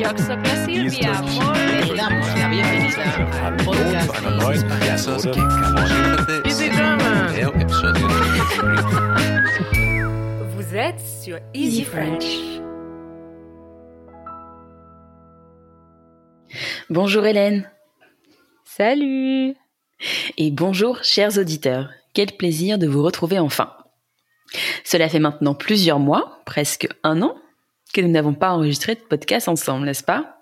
Jag soy Silvia. Le damos la bienvenida al podcast de Easy Vous êtes sur Easy French. Bonjour Hélène. Salut Et bonjour chers auditeurs. Quel plaisir de vous retrouver enfin. Cela fait maintenant plusieurs mois, presque un an, que nous n'avons pas enregistré de podcast ensemble, n'est-ce pas?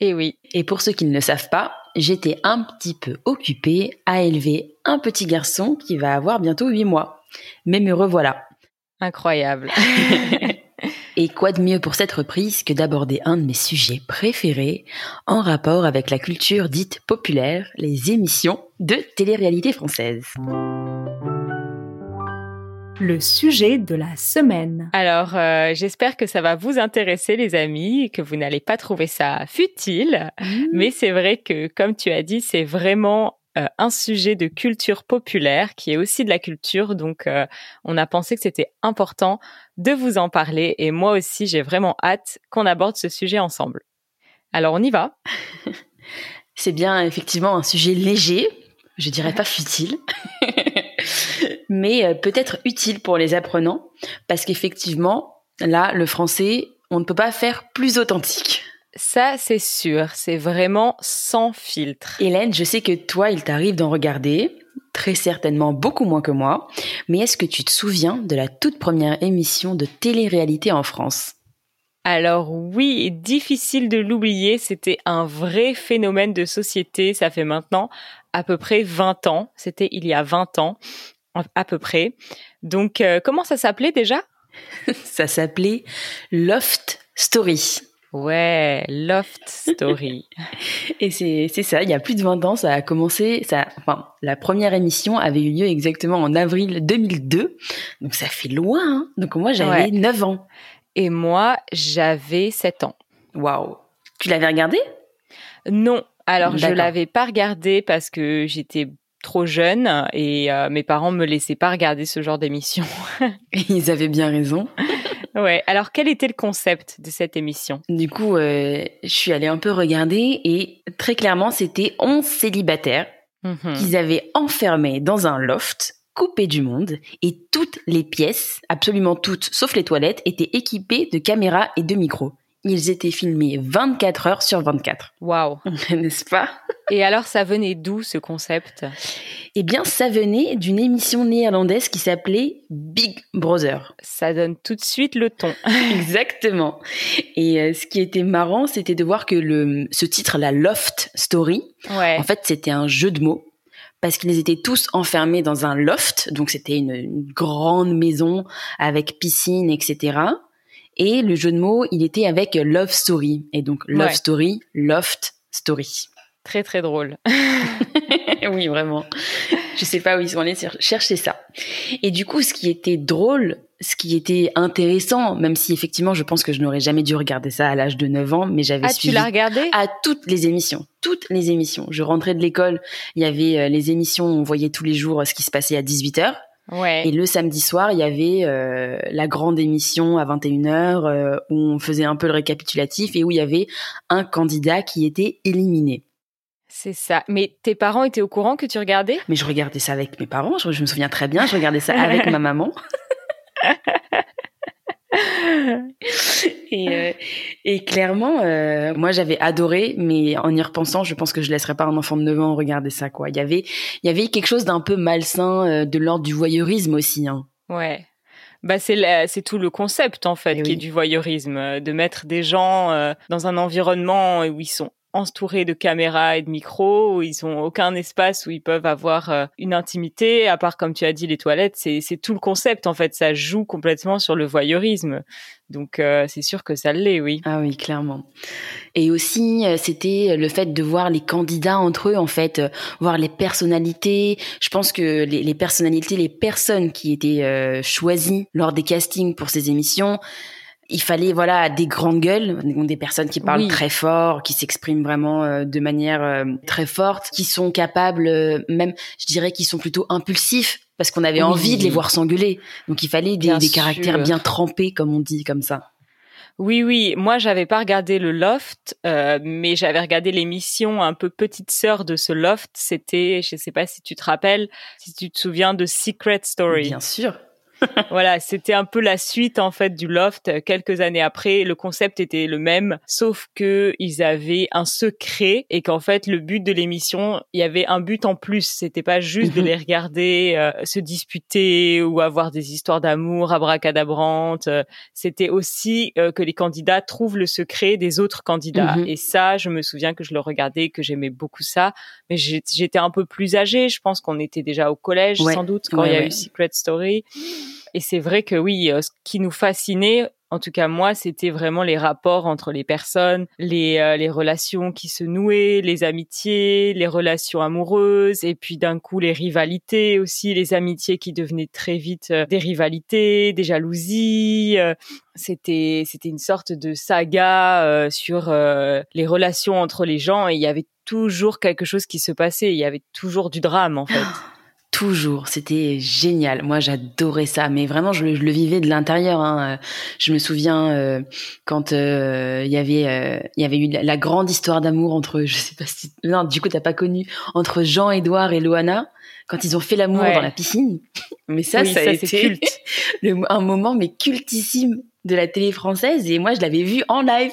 Eh oui. Et pour ceux qui ne le savent pas, j'étais un petit peu occupée à élever un petit garçon qui va avoir bientôt 8 mois. Mais me revoilà. Incroyable. Et quoi de mieux pour cette reprise que d'aborder un de mes sujets préférés en rapport avec la culture dite populaire, les émissions de télé-réalité française? Le sujet de la semaine. Alors, euh, j'espère que ça va vous intéresser, les amis, que vous n'allez pas trouver ça futile. Mais c'est vrai que, comme tu as dit, c'est vraiment euh, un sujet de culture populaire qui est aussi de la culture. Donc, euh, on a pensé que c'était important de vous en parler. Et moi aussi, j'ai vraiment hâte qu'on aborde ce sujet ensemble. Alors, on y va. C'est bien effectivement un sujet léger, je dirais pas futile, mais euh, peut-être utile pour les apprenants, parce qu'effectivement, là, le français, on ne peut pas faire plus authentique. Ça, c'est sûr. C'est vraiment sans filtre. Hélène, je sais que toi, il t'arrive d'en regarder, très certainement beaucoup moins que moi, mais est-ce que tu te souviens de la toute première émission de télé-réalité en France? Alors oui, difficile de l'oublier, c'était un vrai phénomène de société. Ça fait maintenant à peu près 20 ans. C'était il y a 20 ans, à peu près. Donc, euh, comment ça s'appelait déjà? Ça s'appelait Loft Story. Ouais, Loft Story. Et c'est c'est ça, il y a plus de 20 ans, ça a commencé, ça, enfin, la première émission avait eu lieu exactement en avril 2002, donc ça fait loin. Hein donc moi j'avais Ouais. 9 ans. Et moi, j'avais 7 ans. Waouh. Tu l'avais regardé? Non, alors je l'avais pas regardé parce que j'étais trop jeune et euh, mes parents me laissaient pas regarder ce genre d'émission. Ils avaient bien raison. ouais, alors quel était le concept de cette émission? Du coup, euh, je suis allée un peu regarder et très clairement, c'était 11 célibataires Mhm. qu'ils avaient enfermés dans un loft coupé du monde et toutes les pièces, absolument toutes, sauf les toilettes, étaient équipées de caméras et de micros. Ils étaient filmés 24 heures sur 24. Waouh. N'est-ce pas? Et alors ça venait d'où ce concept? Eh bien, ça venait d'une émission néerlandaise qui s'appelait Big Brother. Ça donne tout de suite le ton. Exactement. Et euh, ce qui était marrant, c'était de voir que le, ce titre, la Loft Story, Ouais. en fait, c'était un jeu de mots. Parce qu'ils étaient tous enfermés dans un loft, donc c'était une, une grande maison avec piscine, etc. Et le jeu de mots, il était avec Love Story. Et donc Love Ouais. Story, Loft Story. Très très drôle. oui, vraiment. Je sais pas où ils sont allés cher- chercher ça. Et du coup, ce qui était drôle, ce qui était intéressant, même si effectivement, je pense que je n'aurais jamais dû regarder ça à l'âge de 9 ans, mais j'avais Ah, tu suivi l'as regardé? à toutes les émissions, toutes les émissions. Je rentrais de l'école, il y avait euh, les émissions, on voyait tous les jours euh, ce qui se passait à 18h. Ouais. Et le samedi soir, il y avait euh, la grande émission à 21h euh, où on faisait un peu le récapitulatif et où il y avait un candidat qui était éliminé. C'est ça. Mais tes parents étaient au courant que tu regardais? Mais je regardais ça avec mes parents, je, je me souviens très bien, je regardais ça avec ma maman. Et, euh, et clairement, euh, moi j'avais adoré, mais en y repensant, je pense que je laisserais pas un enfant de 9 ans regarder ça. Quoi. Il y avait, il y avait quelque chose d'un peu malsain, euh, de l'ordre du voyeurisme aussi. Hein. Ouais. Bah c'est la- c'est tout le concept en fait Eh qui oui. est du voyeurisme, euh, de mettre des gens euh, dans un environnement où ils sont entourés de caméras et de micros, où ils ont aucun espace où ils peuvent avoir euh, une intimité, à part comme tu as dit les toilettes, c'est tout le concept en fait, ça joue complètement sur le voyeurisme. Donc euh, c'est sûr que ça l'est, oui. Ah oui, clairement. Et aussi, euh, c'était le fait de voir les candidats entre eux, en fait, voir les personnalités. Je pense que les, personnalités, les personnes qui étaient choisies lors des castings pour ces émissions, il fallait voilà des grandes gueules, donc des personnes qui parlent Oui. très fort, qui s'expriment vraiment euh, de manière euh, très forte, qui sont capables, euh, même, je dirais, qui sont plutôt impulsifs parce qu'on avait Oui. envie de les voir s'engueuler. Donc il fallait des, des caractères bien trempés, comme on dit, comme ça. Oui, oui. Moi, j'avais pas regardé le Loft, euh, mais j'avais regardé l'émission un peu petite sœur de ce Loft. C'était, je sais pas si tu te rappelles, si tu te souviens de Secret Story. Bien sûr. voilà, c'était un peu la suite en fait du Loft. Quelques années après, le concept était le même, sauf que ils avaient un secret et qu'en fait le but de l'émission, il y avait un but en plus. C'était pas juste de Mhm. les regarder euh, se disputer ou avoir des histoires d'amour abracadabrantes. Euh, C'était aussi euh, que les candidats trouvent le secret des autres candidats. Mhm. Et ça, je me souviens que je le regardais, que j'aimais beaucoup ça. Mais j'étais un peu plus âgée. Je pense qu'on était déjà au collège Ouais. sans doute quand il y a ouais. eu Secret Story. Et c'est vrai que oui, euh, ce qui nous fascinait, en tout cas moi, c'était vraiment les rapports entre les personnes, les, euh, les relations qui se nouaient, les amitiés, les relations amoureuses, et puis d'un coup les rivalités aussi, les amitiés qui devenaient très vite euh, des rivalités, des jalousies. euh, c'était c'était une sorte de saga euh, sur euh, les relations entre les gens, et il y avait toujours quelque chose qui se passait. Il y avait toujours du drame en fait. Toujours, c'était génial. Moi, j'adorais ça, mais vraiment, je, le- je le vivais de l'intérieur. hein. Je me souviens euh, quand euh, il y avait, euh, il y avait eu la, la grande histoire d'amour entre, je sais pas si, non, du coup, t'as pas connu entre Jean-Édouard et Loana quand ils ont fait l'amour Ouais. dans la piscine. Mais ça, Oui, ça, a ça, été culte. le- un moment mais cultissime de la télé française et moi, je l'avais vu en live.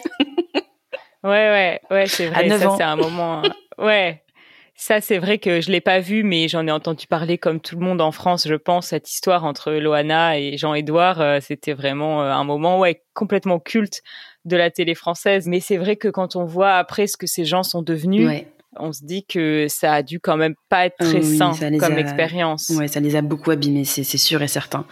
Ouais, ouais, ouais, c'est vrai. À 9 ça, c'est un moment. Ouais. Ça, c'est vrai que je l'ai pas vu, mais j'en ai entendu parler comme tout le monde en France, je pense. Cette histoire entre Loana et Jean-Édouard, euh, c'était vraiment euh, un moment, ouais, complètement culte de la télé française. Mais c'est vrai que quand on voit après ce que ces gens sont devenus, on se dit que ça a dû quand même pas être très Oui, sain comme a- expérience. ouais, ça les a beaucoup abîmés, c'est sûr et certain.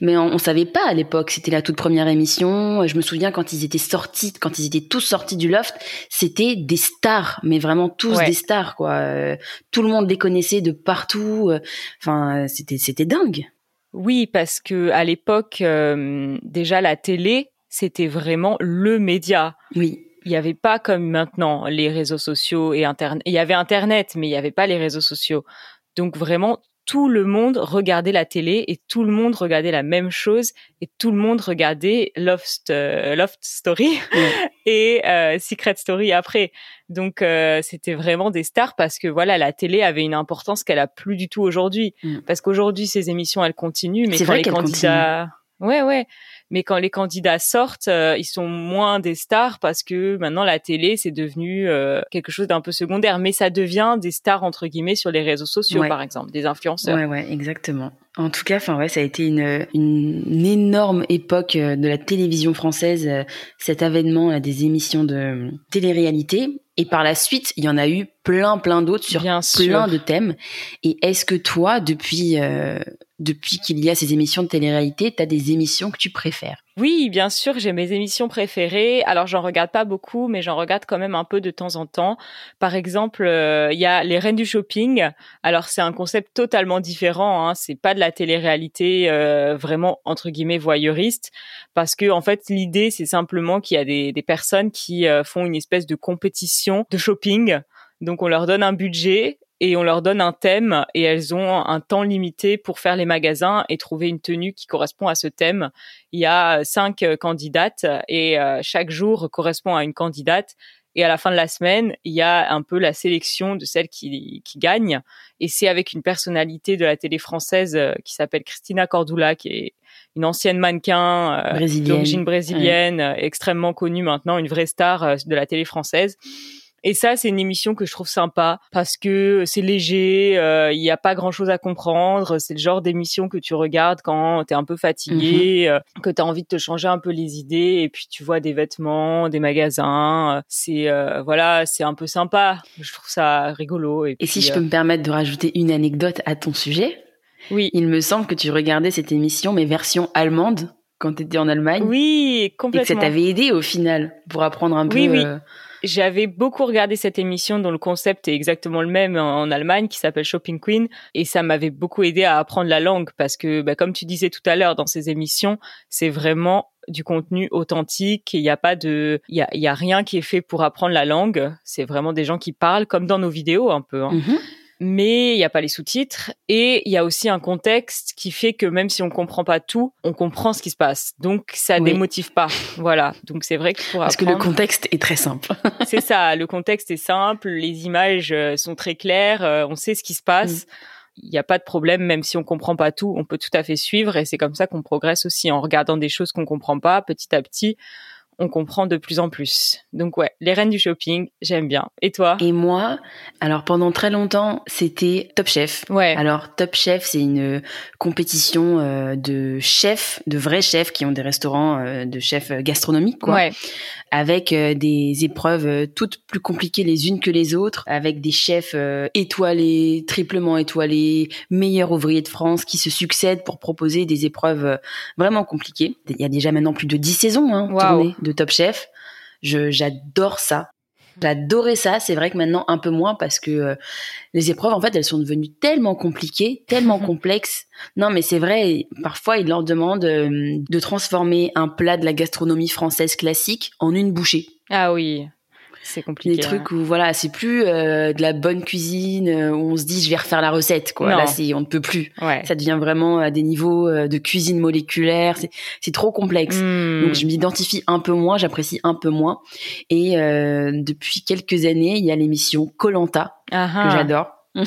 Mais on, on savait pas à l'époque. C'était la toute première émission. Je me souviens quand ils étaient sortis, quand ils étaient tous sortis du loft, c'était des stars, mais vraiment tous Ouais. des stars, quoi. Euh, tout le monde les connaissait de partout. Euh, Enfin, c'était c'était dingue. Oui, parce que à l'époque, euh, déjà la télé, c'était vraiment le média. Oui, il n'y avait pas comme maintenant les réseaux sociaux et internet. Il y avait internet, mais il n'y avait pas les réseaux sociaux. Donc vraiment, tout le monde regardait la télé et tout le monde regardait la même chose et tout le monde regardait Loft, euh, Loft Story et euh, Secret Story après. Donc euh, c'était vraiment des stars parce que voilà, la télé avait une importance qu'elle a plus du tout aujourd'hui. Mm. Parce qu'aujourd'hui, ces émissions, elles continuent, mais C'est quand vrai les candidats, ouais, ouais, mais quand les candidats sortent, euh, ils sont moins des stars parce que maintenant la télé c'est devenu euh, quelque chose d'un peu secondaire, mais ça devient des stars entre guillemets sur les réseaux sociaux Ouais. par exemple, des influenceurs. ouais, ouais, exactement. En tout cas, enfin ouais, ça a été une, une énorme époque euh, de la télévision française, cet avènement là, des émissions de télé-réalité. Et par la suite, il y en a eu plein, plein d'autres sur Bien sûr. plein de thèmes. Et est-ce que toi, depuis euh, depuis qu'il y a ces émissions de télé-réalité, t'as des émissions que tu préfères Oui, bien sûr, j'ai mes émissions préférées. Alors, j'en regarde pas beaucoup, mais j'en regarde quand même un peu de temps en temps. Par exemple, euh, il y a les Reines du shopping. Alors, c'est un concept totalement différent. Hein. C'est pas de la télé-réalité euh, vraiment entre guillemets voyeuriste, parce que en fait, l'idée c'est simplement qu'il y a des, des personnes qui euh, font une espèce de compétition de shopping. Donc, on leur donne un budget et on leur donne un thème et elles ont un temps limité pour faire les magasins et trouver une tenue qui correspond à ce thème. Il y a cinq euh, candidates et euh, chaque jour correspond à une candidate. Et à la fin de la semaine, il y a un peu la sélection de celles qui, qui gagnent. Et c'est avec une personnalité de la télé française euh, qui s'appelle Christina Cordula, qui est une ancienne mannequin Brésilienne. d'origine brésilienne, extrêmement connue maintenant, une vraie star de la télé française. Et ça, c'est une émission que je trouve sympa parce que c'est léger, euh, il n'y a pas grand-chose à comprendre. C'est le genre d'émission que tu regardes quand t'es un peu fatigué, Mhm. euh, que t'as envie de te changer un peu les idées, et puis tu vois des vêtements, des magasins. euh, C'est euh, voilà, c'est un peu sympa. Je trouve ça rigolo. Et, Et si je peux me permettre de rajouter une anecdote à ton sujet, oui, il me semble que tu regardais cette émission, mais version allemande, quand tu étais en Allemagne. oui, Et que ça complètement. t'avait aidé au final pour apprendre un peu. Oui, oui. J'avais beaucoup regardé cette émission dont le concept est exactement le même en, Allemagne, qui s'appelle Shopping Queen, et ça m'avait beaucoup aidé à apprendre la langue parce que, bah, comme tu disais tout à l'heure, dans ces émissions, c'est vraiment du contenu authentique. Il n'y a pas de, il y a, y a rien qui est fait pour apprendre la langue. C'est vraiment des gens qui parlent comme dans nos vidéos un peu. Hein. mhm. Mais il n'y a pas les sous-titres et il y a aussi un contexte qui fait que même si on comprend pas tout, on comprend ce qui se passe. Donc ça Oui. démotive pas. Voilà. Donc c'est vrai que pour Parce que le contexte est très simple. c'est ça, le contexte est simple, les images euh, sont très claires, euh, on sait ce qui se passe. Il n'y a pas de problème, même si on comprend pas tout, on peut tout à fait suivre et c'est comme ça qu'on progresse aussi en regardant des choses qu'on comprend pas petit à petit. On comprend de plus en plus. Donc ouais, les reines du shopping, j'aime bien. Et toi? Et moi, alors pendant très longtemps, c'était Top Chef. Ouais. Alors Top Chef, c'est une compétition euh, de chefs, de vrais chefs qui ont des restaurants euh, de chefs gastronomiques, quoi, ouais. Avec euh, des épreuves euh, toutes plus compliquées les unes que les autres, avec des chefs euh, étoilés, triplement étoilés, meilleurs ouvriers de France qui se succèdent pour proposer des épreuves vraiment compliquées. Il y a déjà maintenant plus de 10 saisons hein, tournées de Top Chef. Je j'adore ça. J'adorais ça. C'est vrai que maintenant un peu moins parce que euh, les épreuves, en fait, elles sont devenues tellement compliquées, tellement complexes. Non, mais c'est vrai. Parfois, ils leur demandent euh, de transformer un plat de la gastronomie française classique en une bouchée. Ah oui, c'est compliqué. Des trucs où voilà, c'est plus euh, de la bonne cuisine euh, où on se dit je vais refaire la recette. Quoi. Non. Là, c'est on ne peut plus. Ouais. Ça devient vraiment à des niveaux euh, de cuisine moléculaire. C'est c'est trop complexe. Hmm. Donc je m'identifie un peu moins, j'apprécie un peu moins. Et euh, depuis quelques années, il y a l'émission Colanta Ah que ah. j'adore.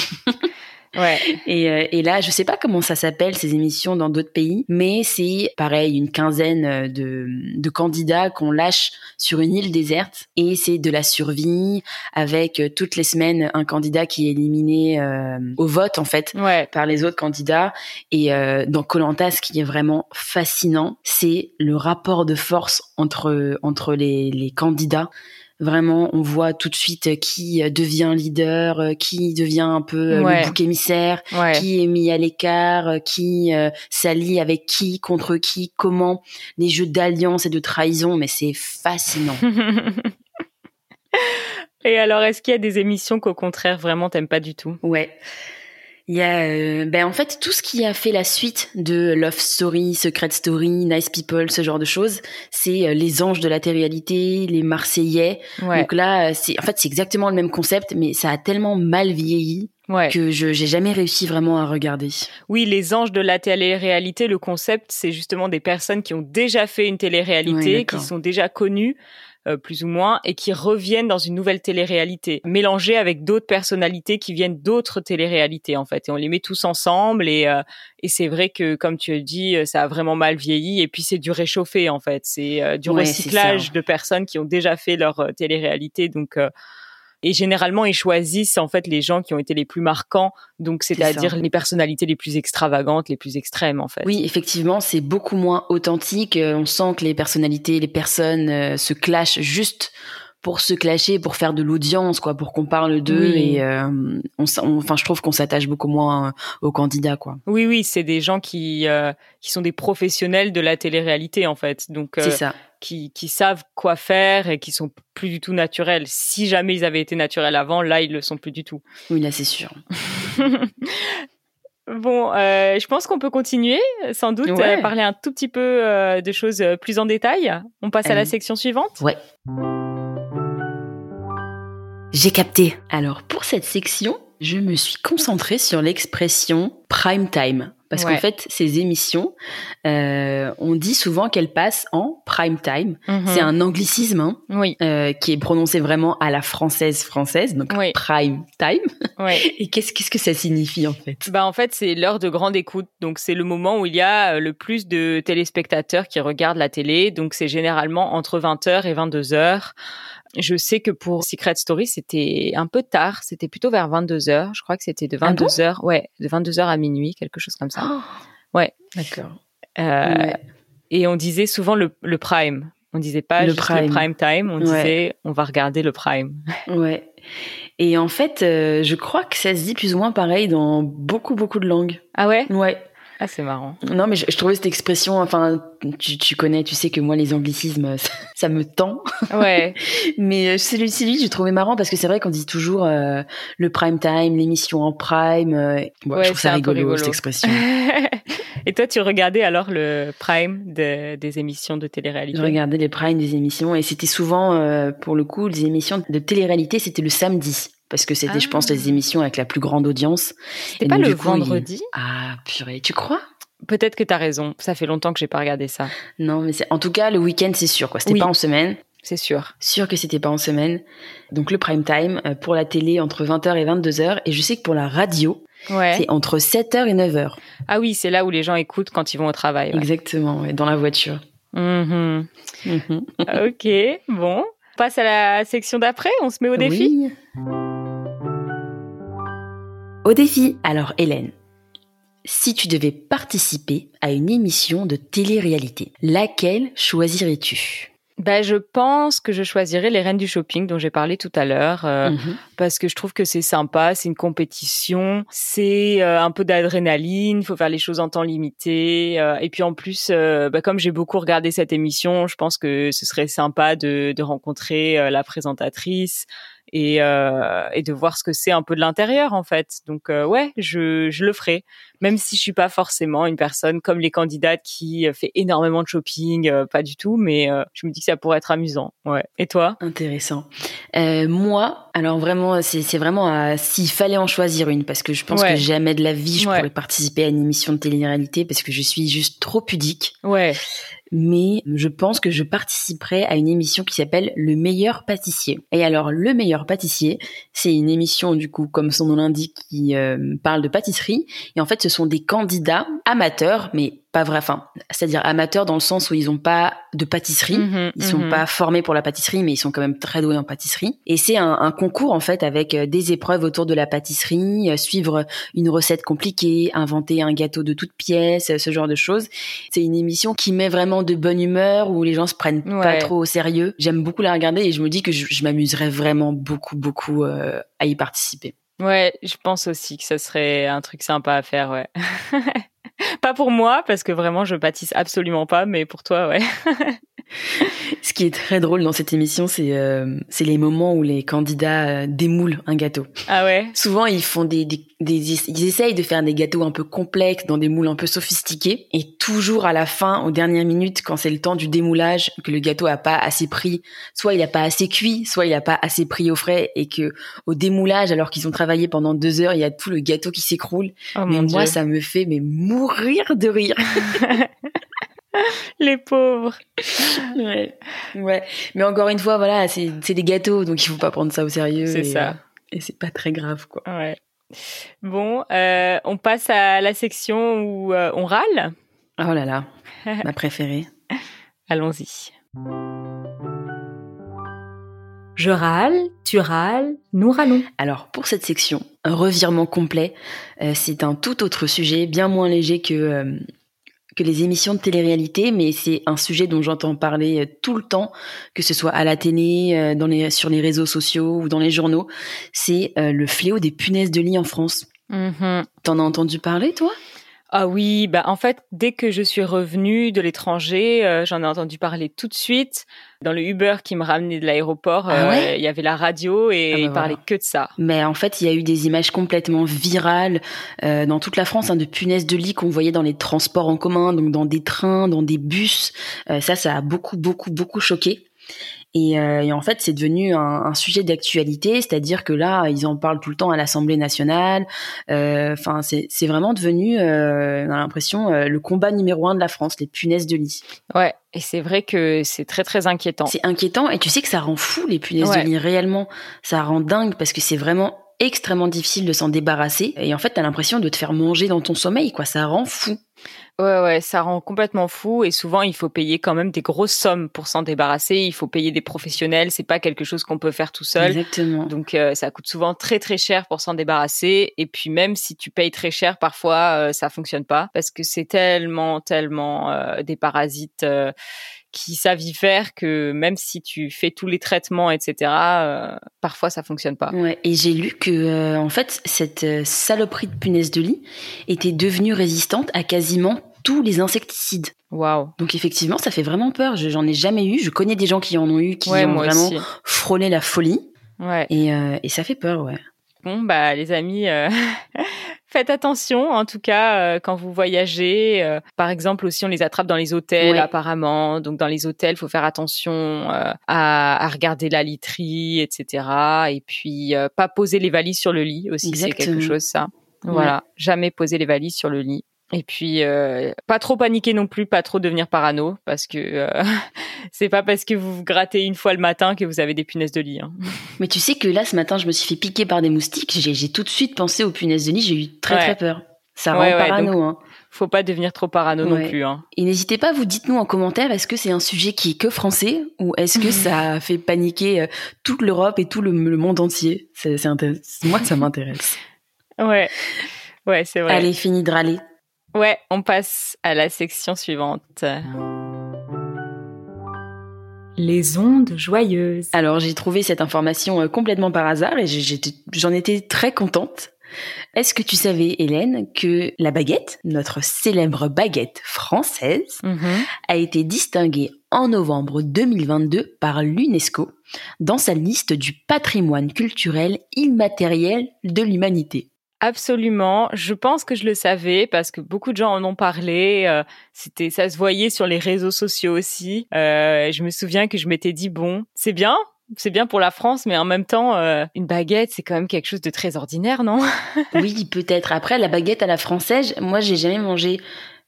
Ouais. Et, euh, et là, je sais pas comment ça s'appelle ces émissions dans d'autres pays, mais c'est pareil une quinzaine euh, de, de candidats qu'on lâche sur une île déserte et c'est de la survie avec euh, toutes les semaines un candidat qui est éliminé euh, au vote en fait Ouais. par les autres candidats. Et euh, dans Colanta, ce qui est vraiment fascinant, c'est le rapport de force entre entre les, les candidats. Vraiment, on voit tout de suite qui euh, devient leader, euh, qui devient un peu euh, Ouais. le bouc émissaire, Ouais. qui est mis à l'écart, euh, qui euh, s'allie avec qui, contre qui, comment, les jeux d'alliance et de trahison, mais c'est fascinant. Et alors, est-ce qu'il y a des émissions qu'au contraire vraiment t'aimes pas du tout? Ouais. Il y a, euh, ben en fait, tout ce qui a fait la suite de Love Story, Secret Story, Nice People, ce genre de choses, c'est euh, les anges de la télé-réalité, les Marseillais. Ouais. Donc là, euh, c'est, en fait, c'est exactement le même concept, mais ça a tellement mal vieilli ouais. que je j'ai jamais réussi vraiment à regarder. Oui, les anges de la télé-réalité, le concept, c'est justement des personnes qui ont déjà fait une télé-réalité, qui sont déjà connues, euh, plus ou moins, et qui reviennent dans une nouvelle télé-réalité, mélangées avec d'autres personnalités qui viennent d'autres télé-réalités, en fait. Et on les met tous ensemble, et, euh, et c'est vrai que, comme tu as dit, euh, ça a vraiment mal vieilli, et puis c'est du réchauffé, en fait. C'est euh, du Ouais, recyclage de personnes qui ont déjà fait leur télé-réalité, donc... et généralement, ils choisissent en fait les gens qui ont été les plus marquants, donc C'est c'est-à-dire les personnalités les plus extravagantes, les plus extrêmes en fait. Oui, effectivement, c'est beaucoup moins authentique. Euh, On sent que les personnalités, les personnes euh, se clashent juste pour se clasher, pour faire de l'audience, quoi, pour qu'on parle d'eux. Oui. Et euh, on, enfin, je trouve qu'on s'attache beaucoup moins euh, aux candidats, quoi. Oui, oui, c'est des gens qui euh, qui sont des professionnels de la télé-réalité en fait, donc euh, C'est ça. Qui qui savent quoi faire et qui sont plus du tout naturels. Si jamais ils avaient été naturels avant, là ils le sont plus du tout. Oui, là, c'est sûr. Bon, euh, je pense qu'on peut continuer, sans doute, Ouais. euh, parler un tout petit peu euh, de choses plus en détail. On passe à la section suivante. Ouais. J'ai capté. Alors, pour cette section, je me suis concentrée sur l'expression prime time. Parce Ouais. qu'en fait, ces émissions, euh, on dit souvent qu'elles passent en prime time. Mhm. C'est un anglicisme hein, Oui, euh, qui est prononcé vraiment à la française française, donc Oui. prime time. ouais. Et qu'est-ce qu'est-ce que ça signifie en fait? Bah en fait, c'est l'heure de grande écoute. Donc c'est le moment où il y a euh, le plus de téléspectateurs qui regardent la télé. Donc c'est généralement entre 20h et 22h. Je sais que pour Secret Story, c'était un peu tard, c'était plutôt vers 22h. Je crois que c'était de Ah bon? 22h, ouais, de 22h à minuit, quelque chose comme ça. Ouais. D'accord. Euh, Ouais. Et on disait souvent le, le prime. On disait pas Le juste le prime. prime time, on Ouais. disait on va regarder le prime. Ouais. Et en fait, euh, je crois que ça se dit plus ou moins pareil dans beaucoup beaucoup de langues. Ah ouais? Ouais. Ah c'est marrant. Non, mais je, je trouvais cette expression, enfin, tu, tu connais, tu sais que moi, les anglicismes, ça, ça me tend. Ouais. Mais euh, celui-ci, j'ai trouvé marrant parce que c'est vrai qu'on dit toujours euh, le prime time, l'émission en prime. euh, bon, Ouais, je trouve c'est ça rigolo, rigolo. cette expression. Et toi, tu regardais alors le prime de- des émissions de télé-réalité? Je regardais les primes des émissions et c'était souvent, euh, pour le coup, les émissions de télé-réalité, c'était le samedi. Parce que c'était, je pense, Ah. les émissions avec la plus grande audience. C'était pas donc, le il- vendredi Ah purée, tu crois? Peut-être que t'as raison. Ça fait longtemps que j'ai pas regardé ça. Non, mais c'est en tout cas le week-end, c'est sûr quoi. C'était Oui. pas en semaine. C'est sûr. Sûr que c'était pas en semaine. Donc le prime time euh, pour la télé entre 20h et 22h et je sais que pour la radio, Ouais. c'est entre 7h et 9h. Ah oui, c'est là où les gens écoutent quand ils vont au travail. ouais. Exactement, ouais, dans la voiture. Mhm. Mhm. Ok, bon. On passe à la section d'après. On se met au défi? Oui. Au défi. Alors Hélène, si tu devais participer à une émission de télé-réalité, laquelle choisirais-tu? Bah, je pense que je choisirais les Reines du Shopping dont j'ai parlé tout à l'heure euh, Mhm. parce que je trouve que c'est sympa, c'est une compétition, c'est euh, un peu d'adrénaline, il faut faire les choses en temps limité euh, et puis en plus, bah, comme j'ai beaucoup regardé cette émission, je pense que ce serait sympa de, de rencontrer la présentatrice et, euh, et de voir ce que c'est un peu de l'intérieur en fait. Donc euh, ouais, je, je le ferai, même si je suis pas forcément une personne comme les candidates qui euh, fait énormément de shopping, euh, pas du tout, mais euh, je me dis que ça pourrait être amusant. Ouais. Et toi? Intéressant. Euh, moi, alors vraiment, c'est c'est vraiment s'il fallait en choisir une, parce que je pense Ouais. que jamais de la vie je Ouais. pourrais participer à une émission de télé-réalité parce que je suis juste trop pudique. Ouais. Mais je pense que je participerai à une émission qui s'appelle Le meilleur pâtissier. Et alors, Le meilleur pâtissier, c'est une émission, du coup, comme son nom l'indique, qui euh, parle de pâtisserie. Et en fait, ce sont des candidats amateurs, mais pas vrai, enfin, c'est-à-dire amateurs dans le sens où ils n'ont pas de pâtisserie. Mhm, Ils sont mhm. pas formés pour la pâtisserie, mais ils sont quand même très doués en pâtisserie. Et c'est un, un concours en fait avec euh, des épreuves autour de la pâtisserie, euh, suivre une recette compliquée, inventer un gâteau de toutes pièces, euh, ce genre de choses. C'est une émission qui met vraiment de bonne humeur où les gens se prennent pas trop au sérieux. J'aime beaucoup la regarder et je me dis que je, je m'amuserais vraiment beaucoup beaucoup euh, à y participer. Ouais, je pense aussi que ça serait un truc sympa à faire, ouais. pas pour moi, parce que vraiment, je pâtisse absolument pas, mais pour toi, ouais. Ce qui est très drôle dans cette émission, c'est euh, c'est les moments où les candidats euh, démoulent un gâteau. Ah ouais? Souvent, ils font des, des, des- ils essayent de faire des gâteaux un peu complexes dans des moules un peu sophistiqués. Et toujours à la fin, aux dernières minutes, quand c'est le temps du démoulage, que le gâteau a pas assez pris, soit il a pas assez cuit, soit il a pas assez pris au frais, et que au démoulage, alors qu'ils ont travaillé pendant deux heures, il y a tout le gâteau qui s'écroule. Oh mais moi, dieu. ça me fait mais mourir de rire. Les pauvres. ouais. ouais. Mais encore une fois, voilà, c'est des gâteaux, donc il faut pas prendre ça au sérieux. C'est et, ça. euh, Et c'est pas très grave, quoi. Ouais. Bon, euh, on passe à la section où euh, on râle. Oh là là, ma préférée. Allons-y. Je râle, tu râles, nous râlons. Alors pour cette section, un revirement complet, euh, c'est un tout autre sujet, bien moins léger que euh, que les émissions de télé-réalité, mais c'est un sujet dont j'entends parler euh, tout le temps, que ce soit à la télé, euh, dans les, sur les réseaux sociaux ou dans les journaux. C'est euh, le fléau des punaises de lit en France. Mhm. T'en as entendu parler, toi? Ah oui, bah en fait, dès que je suis revenue de l'étranger, euh, j'en ai entendu parler tout de suite. Dans le Uber qui me ramenait de l'aéroport, Ah euh, il y avait la radio et Ah bah il parlait voilà. que de ça. Mais en fait, il y a eu des images complètement virales euh, dans toute la France hein, de punaises de lit qu'on voyait dans les transports en commun, donc dans des trains, dans des bus. Ça, ça a beaucoup, beaucoup, beaucoup choqué. Et, euh, et en fait, c'est devenu un, un sujet d'actualité, c'est-à-dire que là, ils en parlent tout le temps à l'Assemblée nationale. Euh, Enfin, c'est c'est vraiment devenu, euh, on a l'impression, euh, le combat numéro un de la France, les punaises de lit. Ouais, et c'est vrai que c'est très très inquiétant. C'est inquiétant et tu sais que ça rend fou les punaises Ouais. de lit réellement. Ça rend dingue parce que c'est vraiment extrêmement difficile de s'en débarrasser et en fait t'as l'impression de te faire manger dans ton sommeil quoi. Ça rend fou. Ouais, ouais, ça rend complètement fou et souvent il faut payer quand même des grosses sommes pour s'en débarrasser. Il faut payer des professionnels, c'est pas quelque chose qu'on peut faire tout seul. Exactement. Donc euh, ça coûte souvent très très cher pour s'en débarrasser et puis même si tu payes très cher parfois euh, ça fonctionne pas parce que c'est tellement tellement euh, des parasites euh, qui savent y faire que même si tu fais tous les traitements etc euh, parfois ça fonctionne pas. Ouais, et j'ai lu que euh, en fait cette euh, saloperie de punaise de lit était devenue résistante à quasiment tous les insecticides. Waouh. Donc effectivement, ça fait vraiment peur. Je- J'en ai jamais eu. Je connais des gens qui en ont eu, qui Ouais ont vraiment aussi. frôlé la folie, Ouais. et, euh, et ça fait peur, ouais. Bon, bah les amis, euh, faites attention. En tout cas, euh, quand vous voyagez, euh, par exemple aussi, on les attrape dans les hôtels apparemment. Donc dans les hôtels, faut faire attention euh, à, à regarder la literie, etc. Et puis euh, pas poser les valises sur le lit aussi, c'est quelque chose ça. Voilà, jamais poser les valises sur le lit. Et puis euh, pas trop paniquer non plus, pas trop devenir parano, parce que euh, c'est pas parce que vous vous grattez une fois le matin que vous avez des punaises de lit. hein. Mais tu sais que là, ce matin, je me suis fait piquer par des moustiques. J'ai tout de suite pensé aux punaises de lit. J'ai eu très Ouais. très peur. Ça rend Ouais, ouais, parano. donc- hein. Faut pas devenir trop parano non plus. Hein. Et n'hésitez pas, vous dites-nous en commentaire, est-ce que c'est un sujet qui est que français ou est-ce que ça fait paniquer euh, toute l'Europe et tout le, le monde entier? C'est. Moi, ça m'intéresse. Ouais, ouais, c'est vrai. Allez, fini de râler. Ouais, on passe à la section suivante. Les ondes joyeuses. Alors, j'ai trouvé cette information euh, complètement par hasard et j'en étais très contente. Est-ce que tu savais, Hélène, que la baguette, notre célèbre baguette française, a été distinguée en novembre 2022 par l'UNESCO dans sa liste du patrimoine culturel immatériel de l'humanité? Absolument. Je pense que je le savais parce que beaucoup de gens en ont parlé. euh, C'était, ça se voyait sur les réseaux sociaux aussi. Euh, je me souviens que je m'étais dit bon, c'est bien, c'est bien pour la France, mais en même temps, euh, une baguette, c'est quand même quelque chose de très ordinaire, non? Oui, peut-être. Après, la baguette à la française, moi, j'ai jamais mangé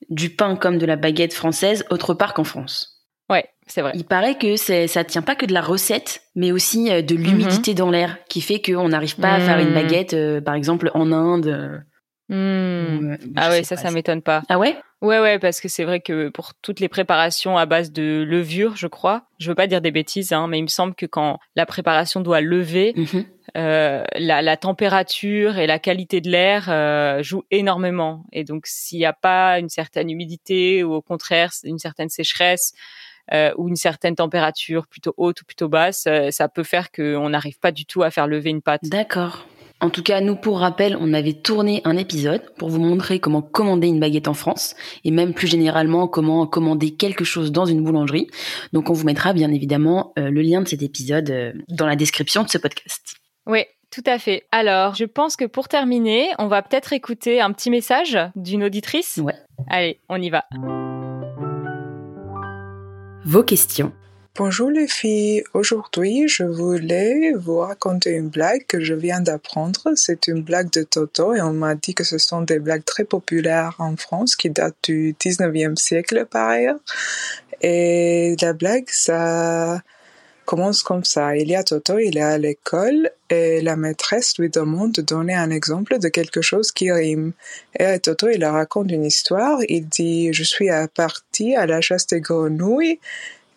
du pain comme de la baguette française autre part qu'en France. C'est vrai. Il paraît que ça tient pas que de la recette, mais aussi euh, de l'humidité dans l'air, qui fait qu'on n'arrive pas à faire une Mhm. baguette, euh, par exemple, en Inde. euh, Hmm. Ah ouais, ça, ça m'étonne pas. Ah ouais? Ouais, ouais, parce que c'est vrai que pour toutes les préparations à base de levure, je crois, je veux pas dire des bêtises, hein, mais il me semble que quand la préparation doit lever, Mhm. euh, la, la température et la qualité de l'air euh, jouent énormément. Et donc, s'il n'y a pas une certaine humidité ou au contraire une certaine sécheresse euh, ou une certaine température plutôt haute ou plutôt basse, euh, ça peut faire qu'on n'arrive pas du tout à faire lever une pâte. D'accord. En tout cas, nous, pour rappel, on avait tourné un épisode pour vous montrer comment commander une baguette en France et même plus généralement comment commander quelque chose dans une boulangerie. Donc, on vous mettra bien évidemment euh, le lien de cet épisode euh, dans la description de ce podcast. Oui, tout à fait. Alors, je pense que pour terminer, on va peut-être écouter un petit message d'une auditrice. Ouais. Allez, on y va. Vos questions. Bonjour les filles, aujourd'hui je voulais vous raconter une blague que je viens d'apprendre. C'est une blague de Toto et on m'a dit que ce sont des blagues très populaires en France qui datent du 19e siècle par ailleurs. Et la blague, ça commence comme ça. Il y a Toto, il est à l'école et la maîtresse lui demande de donner un exemple de quelque chose qui rime. Et Toto, il raconte une histoire. Il dit, je suis parti à la chasse des grenouilles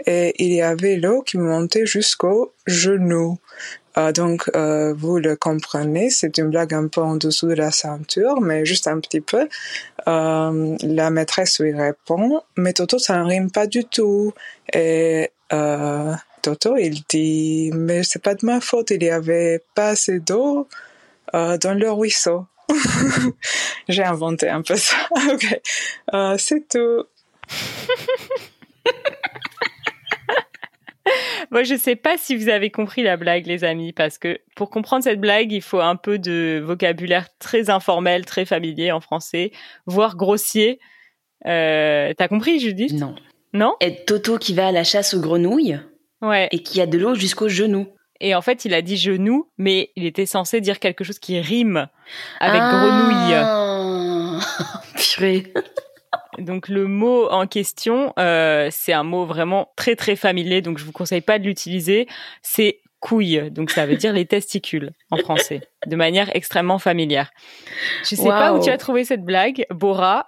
et il y avait l'eau qui montait jusqu'au genou. Euh, donc, euh, vous le comprenez, c'est une blague un peu en dessous de la ceinture, mais juste un petit peu. Euh, la maîtresse lui répond, mais Toto, ça ne rime pas du tout. Euh, Toto, il dit, mais c'est pas de ma faute, il y avait pas assez d'eau euh, dans le ruisseau. J'ai inventé un peu ça. ok, Euh, c'est tout. Moi, je sais pas si vous avez compris la blague, les amis, parce que pour comprendre cette blague, il faut un peu de vocabulaire très informel, très familier en français, voire grossier. Euh, T'as compris, Judith? Non. Non Et Toto qui va à la chasse aux grenouilles Ouais. et qui a de l'eau jusqu'au genou. Et en fait, il a dit genou, mais il était censé dire quelque chose qui rime avec grenouille. Ah Purée. Donc le mot en question, euh, c'est un mot vraiment très très familier, donc je vous conseille pas de l'utiliser. C'est couille, donc ça veut dire les testicules en français, de manière extrêmement familière. Je sais pas où tu as trouvé cette blague, Bora?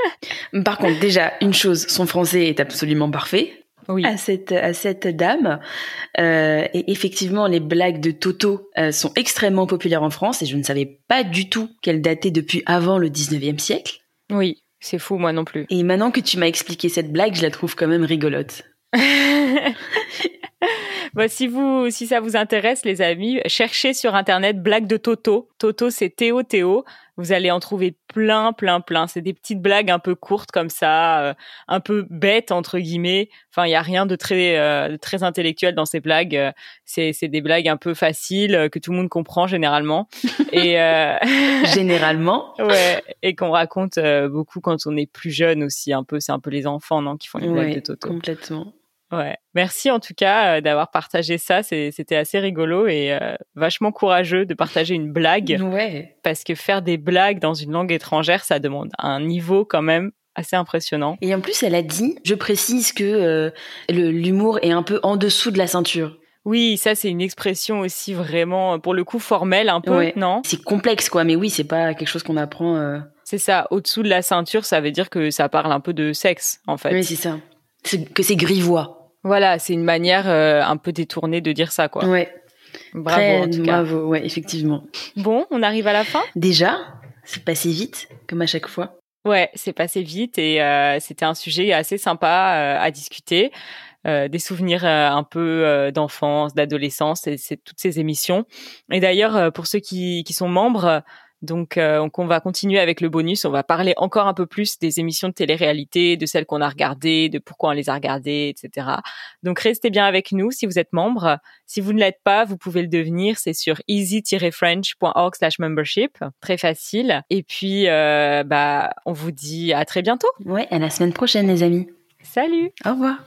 Par contre, déjà, une chose, son français est absolument parfait. Oui. à cette à cette dame. Euh, et effectivement, les blagues de Toto euh, sont extrêmement populaires en France et je ne savais pas du tout qu'elles dataient depuis avant le 19e siècle. Oui, c'est fou, moi non plus. Et maintenant que tu m'as expliqué cette blague, je la trouve quand même rigolote. Bah, si vous, si ça vous intéresse, les amis, cherchez sur internet blague de Toto. Toto, c'est Théo Théo. Vous allez en trouver plein, plein, plein. C'est des petites blagues un peu courtes comme ça, euh, un peu bêtes entre guillemets. Enfin, il y a rien de très, euh, très intellectuel dans ces blagues. Euh, c'est, c'est des blagues un peu faciles que tout le monde comprend généralement. Et généralement. ouais. Et qu'on raconte beaucoup quand on est plus jeune aussi. Un peu, c'est un peu les enfants, non, qui font les blagues de Toto. Complètement. Ouais. Merci en tout cas euh, d'avoir partagé ça. C'était assez rigolo et euh, vachement courageux de partager une blague. Ouais. Parce que faire des blagues dans une langue étrangère, ça demande un niveau quand même assez impressionnant. Et en plus, elle a dit, je précise que euh, l'humour est un peu en dessous de la ceinture. Oui, ça c'est une expression aussi vraiment, pour le coup, formelle un peu, non? C'est complexe quoi, mais oui, c'est pas quelque chose qu'on apprend. C'est ça, au-dessous de la ceinture, ça veut dire que ça parle un peu de sexe, en fait. Oui, c'est ça. Que c'est grivois. Voilà, c'est une manière euh, un peu détournée de dire ça, quoi. Ouais. Bravo, en tout cas. Bravo, ouais, effectivement. Bon, on arrive à la fin? Déjà, c'est passé vite, comme à chaque fois. Ouais, c'est passé vite et euh, c'était un sujet assez sympa euh, à discuter. des souvenirs un peu d'enfance, d'adolescence, et c'est toutes ces émissions. Et d'ailleurs, pour ceux qui, qui sont membres, donc, euh, on va continuer avec le bonus. On va parler encore un peu plus des émissions de télé-réalité, de celles qu'on a regardées, de pourquoi on les a regardées, etc. Donc, restez bien avec nous si vous êtes membre. Si vous ne l'êtes pas, vous pouvez le devenir. C'est sur easy-french.org/membership. Très facile. Et puis, euh, bah, on vous dit à très bientôt. Ouais, à la semaine prochaine, les amis. Salut. Au revoir.